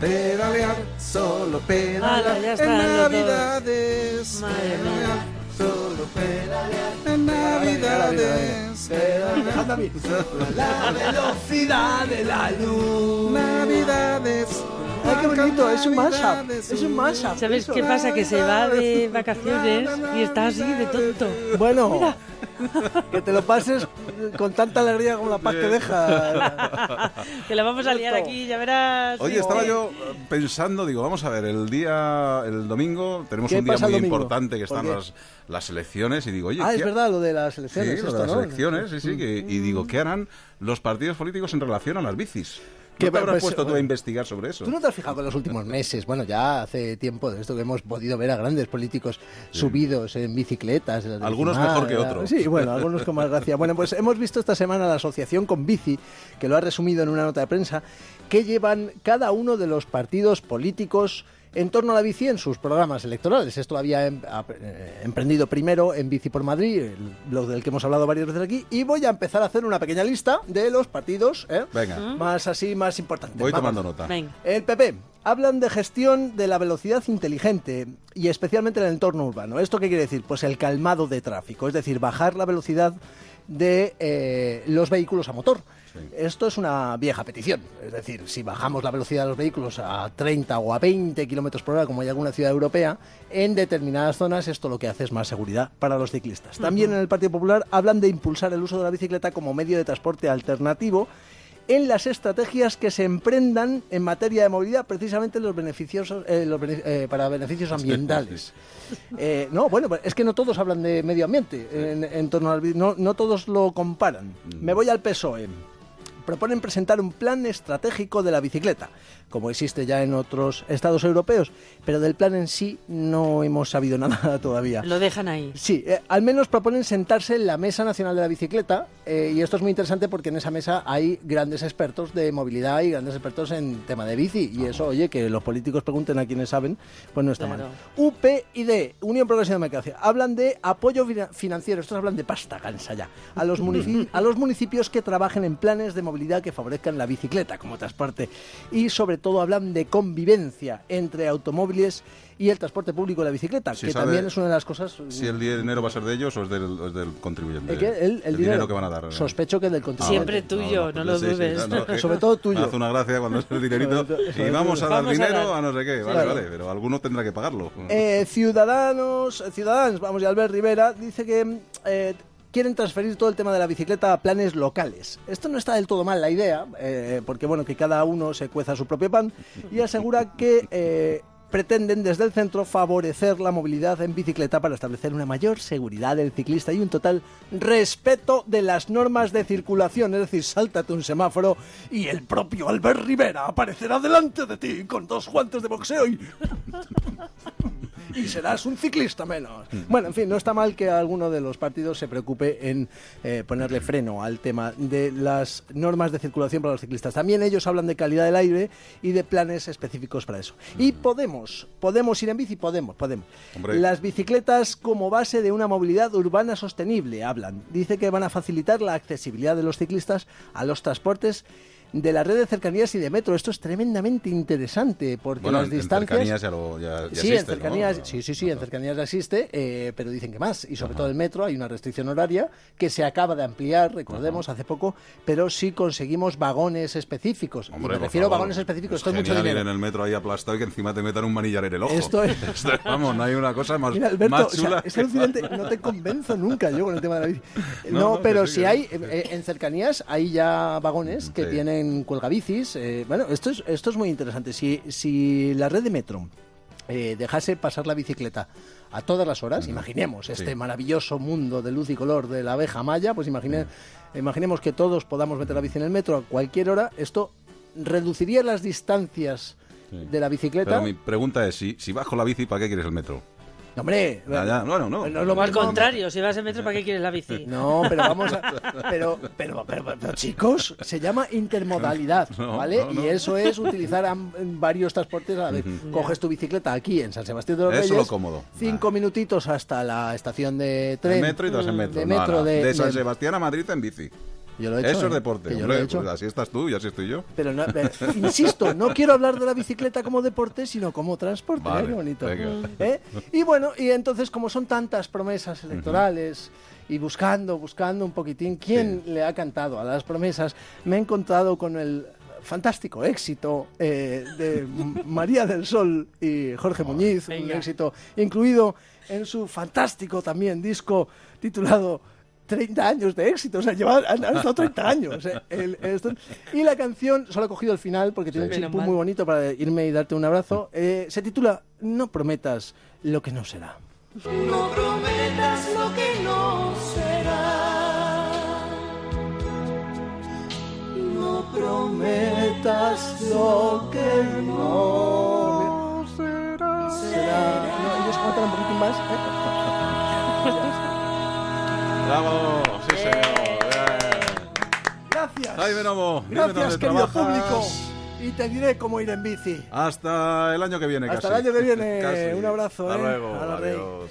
Pedalear, solo pedalear. Ala, ya está, en ya. Navidades. Madre mía. pedalear, solo pedalear. En Navidades. pedalear. La velocidad de la luz. Navidades. Ay, qué bonito, es un mashup. Es un mashup. ¿Sabes qué pasa? Que se va de vacaciones y está así de tonto. Bueno, que te lo pases con tanta alegría como la paz que deja. Que la vamos a liar aquí, ya verás. Oye, estaba yo eh, pensando, digo, vamos a ver, el día, el domingo, tenemos ¿Qué un día muy importante que ¿Por están las, las elecciones y digo, oye, Ah, es ¿qué- verdad lo de las Sí, elecciones. lo esto, de las ¿no? elecciones, sí, sí, que- y digo, ¿qué harán los partidos políticos en relación a las bicis? ¿Qué te habrás pues, puesto tú a investigar sobre eso? ¿Tú no te has fijado con los últimos meses? Bueno, ya hace tiempo de esto que hemos podido ver a grandes políticos subidos en bicicletas. en Algunos mejor que otros. Sí, bueno, algunos con más gracia. Bueno, pues hemos visto esta semana la asociación con Bici, que lo ha resumido en una nota de prensa, que llevan cada uno de los partidos políticos en torno a la bici en sus programas electorales. Esto lo había em- eh, emprendido primero en Bici por Madrid, el blog del que hemos hablado varias veces aquí, y voy a empezar a hacer una pequeña lista de los partidos ¿eh? Venga, más así, más importantes. voy Vamos. tomando nota. Venga. El PP. Hablan de gestión de la velocidad inteligente y especialmente en el entorno urbano. ¿Esto qué quiere decir? Pues el calmado de tráfico, es decir, bajar la velocidad de eh, los vehículos a motor. Esto es una vieja petición. Es decir, si bajamos la velocidad de los vehículos a 30 o a 20 kilómetros por hora, como hay alguna ciudad europea, en determinadas zonas esto lo que hace es más seguridad para los ciclistas. También en el Partido Popular hablan de impulsar el uso de la bicicleta como medio de transporte alternativo en las estrategias que se emprendan en materia de movilidad, precisamente los beneficios, eh, los bene- eh, para beneficios ambientales. Eh, no, bueno, pues es que no todos hablan de medio ambiente en, en torno al no, no todos lo comparan. Me voy al PSOE. Proponen presentar un plan estratégico de la bicicleta, como existe ya en otros estados europeos, pero del plan en sí no hemos sabido nada todavía. Lo dejan ahí. Sí, eh, al menos proponen sentarse en la Mesa Nacional de la Bicicleta eh, y esto es muy interesante porque en esa mesa hay grandes expertos de movilidad y grandes expertos en tema de bici y eso, oye, que los políticos pregunten a quienes saben, pues no está Claro. mal. UPyD, Unión Progresiva Democracia, hablan de apoyo fina- financiero, estos hablan de pasta cansa ya, a los, a los municipios que trabajen en planes de movilidad que favorezcan la bicicleta como transporte y sobre todo hablan de convivencia entre automóviles y el transporte público y la bicicleta, Sí, que sabe también es una de las cosas Si el dinero va a ser de ellos o es del, es del contribuyente. ¿El qué? El, el dinero, que van a dar. ¿no? Sospecho que el del Ah, contribuyente. Siempre tuyo, no lo sí, sí, dudes. no, que Sobre todo tuyo. Me hace una gracia cuando es el dinerito y vamos a dar Vamos a dinero dar. a, no sé qué. Vale, Claro. vale, pero alguno tendrá que pagarlo. Eh, ciudadanos, Ciudadanos, vamos, y Albert Rivera dice que eh, quieren transferir todo el tema de la bicicleta a planes locales. Esto no está del todo mal la idea, eh, porque bueno, que cada uno se cueza su propio pan, y asegura que eh, pretenden desde el centro favorecer la movilidad en bicicleta para establecer una mayor seguridad del ciclista y un total respeto de las normas de circulación. Es decir, sáltate un semáforo y el propio Albert Rivera aparecerá delante de ti con dos guantes de boxeo y y serás un ciclista menos. Bueno, en fin, no está mal que alguno de los partidos se preocupe en eh, ponerle freno al tema de las normas de circulación para los ciclistas. También ellos hablan de calidad del aire y de planes específicos para eso. Y Podemos, podemos ir en bici, podemos, podemos. Hombre. Las bicicletas como base de una movilidad urbana sostenible, hablan. Dice que van a facilitar la accesibilidad de los ciclistas a los transportes de la red de cercanías y de metro. Esto es tremendamente interesante porque Bueno, las en, en distancias... cercanías ya, lo, ya, ya Sí, existe, en cercanías, ¿no? sí, sí, sí, en cercanías ya existe, eh, pero dicen que más. Y sobre todo el metro, hay una restricción horaria que se acaba de ampliar, recordemos, hace poco, pero sí conseguimos vagones específicos. Y Hombre, me por refiero a favor. vagones específicos, esto es mucho ir dinero. en el metro ahí aplastado y que encima te metan un manillar en el ojo. Esto es- Esto es- vamos, no hay una cosa más, Mira, Alberto, más o sea, chula. es alucinante, no te convenzo nunca yo con el tema de la bici. No, No, no, pero sí, si hay, eh, en cercanías hay ya vagones que Sí. Tienen cuelgabicis. eh, bueno, esto es, esto es muy interesante. Si, si la red de metro eh, dejase pasar la bicicleta a todas las horas, imaginemos este Sí. maravilloso mundo de luz y color de la abeja maya, pues imagine- imaginemos que todos podamos meter la bici en el metro a cualquier hora, esto reduciría las distancias de la bicicleta. Pero mi pregunta es, si, si bajo la bici, ¿para qué quieres el metro? Hombre, Ya, ya, bueno, no. es lo contrario, si vas en metro, ¿para qué quieres la bici? No, pero vamos a. Pero, pero, pero, pero, chicos, se llama intermodalidad, No, ¿vale? no, no. Y eso es utilizar am- varios transportes a la vez. Coges tu bicicleta aquí en San Sebastián de los Eso Reyes. lo cómodo. Cinco minutitos hasta la estación de tren. En metro y vas en metro. De No, metro no, de, San de- Sebastián a Madrid en bici. Yo lo he hecho, Eso es ¿eh? deporte. Que yo hombre, lo he hecho. pues así estás tú y así estoy yo. Pero no, eh, insisto, no quiero hablar de la bicicleta como deporte, sino como transporte. Mira Vale, qué bonito. ¿Eh? Y bueno, y entonces como son tantas promesas electorales y buscando, buscando un poquitín quién le ha cantado a las promesas, me he encontrado con el fantástico éxito eh, de María del Sol y Jorge Muñiz, un éxito incluido en su fantástico también disco titulado 30 años de éxito, o sea, lleva, han, han estado 30 años. eh, el- esto- y la canción, solo he cogido el final porque tiene un mal. muy bonito para irme y darte un abrazo. eh, se titula No prometas lo que no será. No prometas lo que no será. No Prometas lo que no será. No, ellos cantan un poquitín más. ¿eh? ¡Bravo! ¡Sí, señor! Bien. Gracias. Jaime Gracias, querido público. Y te diré cómo ir en bici. Hasta el año que viene, Hasta casi. el año que viene. Casi. Un abrazo, Hasta ¿eh? luego. Adiós.